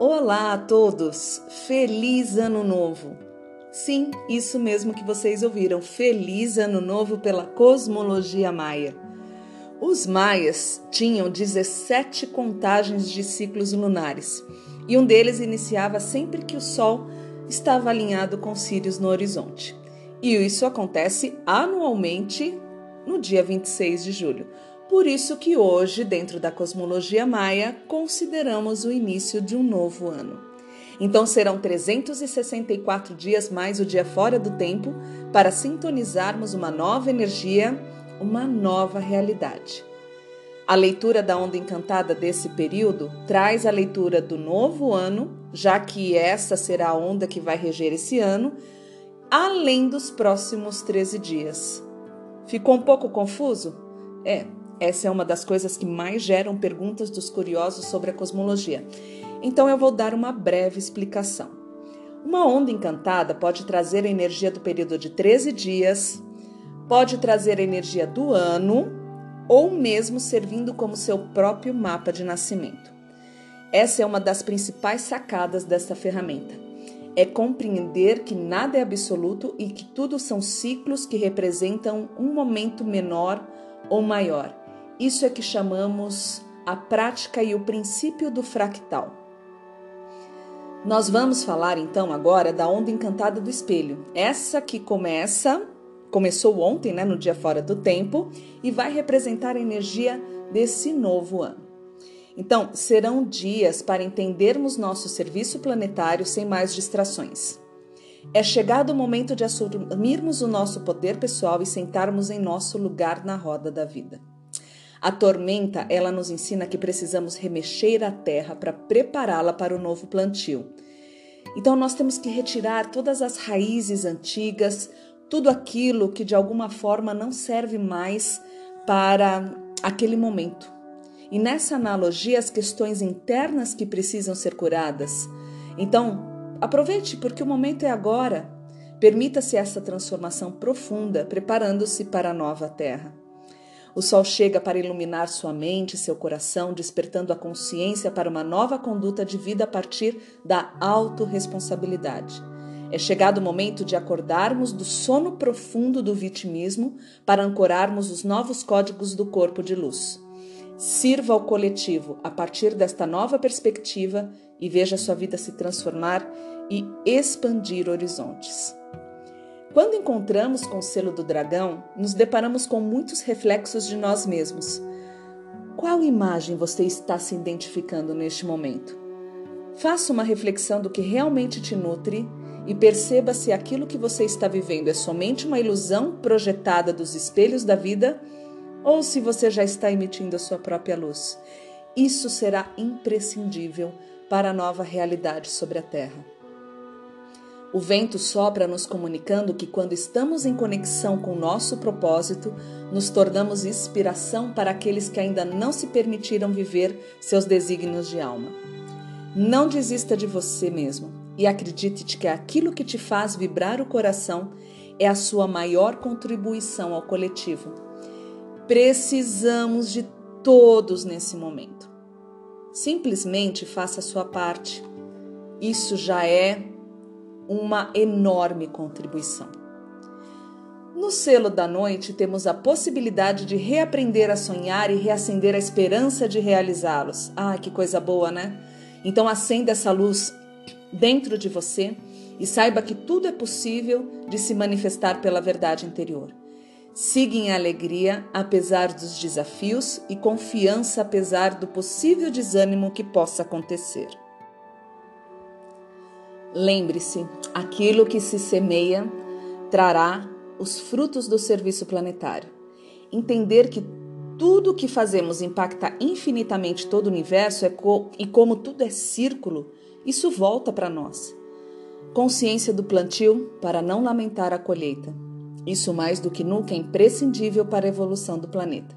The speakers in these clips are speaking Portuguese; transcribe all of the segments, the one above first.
Olá a todos! Feliz Ano Novo! Sim, isso mesmo que vocês ouviram. Feliz Ano Novo pela cosmologia maia. Os maias tinham 17 contagens de ciclos lunares e um deles iniciava sempre que o Sol estava alinhado com Sirius no horizonte. E isso acontece anualmente no dia 26 de julho. Por isso que hoje, dentro da cosmologia maia, consideramos o início de um novo ano. Então serão 364 dias mais o dia fora do tempo para sintonizarmos uma nova energia, uma nova realidade. A leitura da onda encantada desse período traz a leitura do novo ano, já que essa será a onda que vai reger esse ano, além dos próximos 13 dias. Ficou um pouco confuso? É, essa é uma das coisas que mais geram perguntas dos curiosos sobre a cosmologia. Então eu vou dar uma breve explicação. Uma onda encantada pode trazer a energia do período de 13 dias, pode trazer a energia do ano ou mesmo servindo como seu próprio mapa de nascimento. Essa é uma das principais sacadas dessa ferramenta. É compreender que nada é absoluto e que tudo são ciclos que representam um momento menor ou maior isso é que chamamos a prática e o princípio do fractal. Nós vamos falar então agora da onda encantada do espelho. Essa que começa, começou ontem, né, no dia fora do tempo, e vai representar a energia desse novo ano. Então, serão dias para entendermos nosso serviço planetário sem mais distrações. É chegado o momento de assumirmos o nosso poder pessoal e sentarmos em nosso lugar na roda da vida. A tormenta, ela nos ensina que precisamos remexer a terra para prepará-la para o novo plantio. Então nós temos que retirar todas as raízes antigas, tudo aquilo que de alguma forma não serve mais para aquele momento. E nessa analogia, as questões internas que precisam ser curadas. Então, aproveite porque o momento é agora. Permita-se essa transformação profunda, preparando-se para a nova terra. O sol chega para iluminar sua mente e seu coração, despertando a consciência para uma nova conduta de vida a partir da autorresponsabilidade. É chegado o momento de acordarmos do sono profundo do vitimismo para ancorarmos os novos códigos do corpo de luz. Sirva ao coletivo a partir desta nova perspectiva e veja sua vida se transformar e expandir horizontes. Quando encontramos com o selo do dragão, nos deparamos com muitos reflexos de nós mesmos. Qual imagem você está se identificando neste momento? Faça uma reflexão do que realmente te nutre e perceba se aquilo que você está vivendo é somente uma ilusão projetada dos espelhos da vida ou se você já está emitindo a sua própria luz. Isso será imprescindível para a nova realidade sobre a Terra. O vento sopra nos comunicando que quando estamos em conexão com nosso propósito, nos tornamos inspiração para aqueles que ainda não se permitiram viver seus desígnios de alma. Não desista de você mesmo e acredite que aquilo que te faz vibrar o coração é a sua maior contribuição ao coletivo. Precisamos de todos nesse momento. Simplesmente faça a sua parte. Isso já é uma enorme contribuição. No selo da noite, temos a possibilidade de reaprender a sonhar e reacender a esperança de realizá-los. Ah, que coisa boa, né? Então, acenda essa luz dentro de você e saiba que tudo é possível de se manifestar pela verdade interior. Siga em alegria apesar dos desafios e confiança apesar do possível desânimo que possa acontecer. Lembre-se, aquilo que se semeia trará os frutos do serviço planetário. Entender que tudo o que fazemos impacta infinitamente todo o universo é co e como tudo é círculo, isso volta para nós. Consciência do plantio para não lamentar a colheita. Isso mais do que nunca é imprescindível para a evolução do planeta.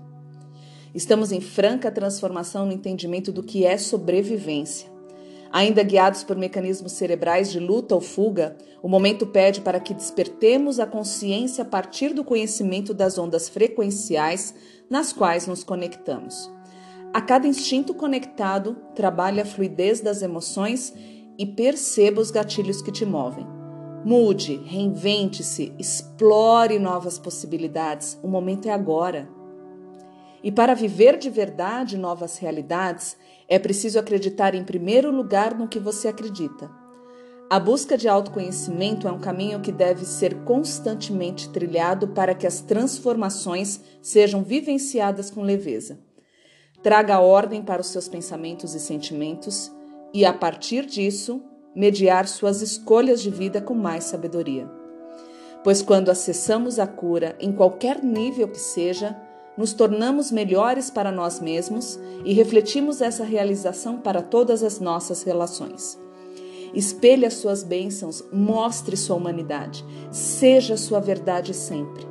Estamos em franca transformação no entendimento do que é sobrevivência. Ainda guiados por mecanismos cerebrais de luta ou fuga, o momento pede para que despertemos a consciência a partir do conhecimento das ondas frequenciais nas quais nos conectamos. A cada instinto conectado, trabalhe a fluidez das emoções e perceba os gatilhos que te movem. Mude, reinvente-se, explore novas possibilidades. O momento é agora. E para viver de verdade novas realidades, é preciso acreditar em primeiro lugar no que você acredita. A busca de autoconhecimento é um caminho que deve ser constantemente trilhado para que as transformações sejam vivenciadas com leveza. Traga ordem para os seus pensamentos e sentimentos e, a partir disso, mediar suas escolhas de vida com mais sabedoria. Pois quando acessamos a cura, em qualquer nível que seja, nos tornamos melhores para nós mesmos e refletimos essa realização para todas as nossas relações. Espelhe as suas bênçãos, mostre sua humanidade, seja sua verdade sempre.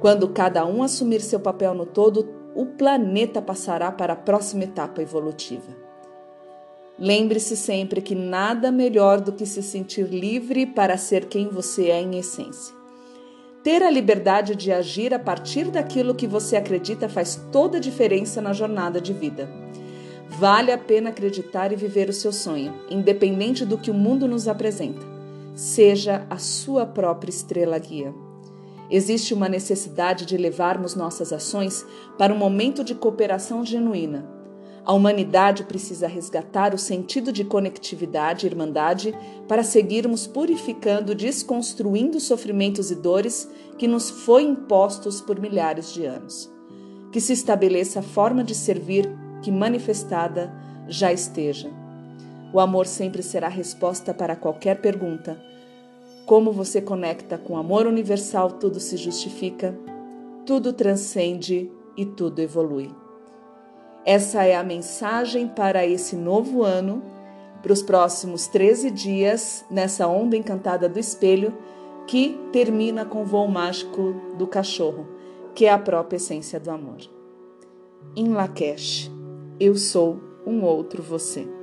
Quando cada um assumir seu papel no todo, o planeta passará para a próxima etapa evolutiva. Lembre-se sempre que nada melhor do que se sentir livre para ser quem você é em essência. Ter a liberdade de agir a partir daquilo que você acredita faz toda a diferença na jornada de vida. Vale a pena acreditar e viver o seu sonho, independente do que o mundo nos apresenta. Seja a sua própria estrela guia. Existe uma necessidade de levarmos nossas ações para um momento de cooperação genuína. A humanidade precisa resgatar o sentido de conectividade e irmandade para seguirmos purificando, desconstruindo sofrimentos e dores que nos foi impostos por milhares de anos. Que se estabeleça a forma de servir que manifestada já esteja. O amor sempre será a resposta para qualquer pergunta. Como você conecta com o amor universal, tudo se justifica, tudo transcende e tudo evolui. Essa é a mensagem para esse novo ano, para os próximos 13 dias, nessa onda encantada do espelho, que termina com o voo mágico do cachorro, que é a própria essência do amor. Em Lakesh eu sou um outro você.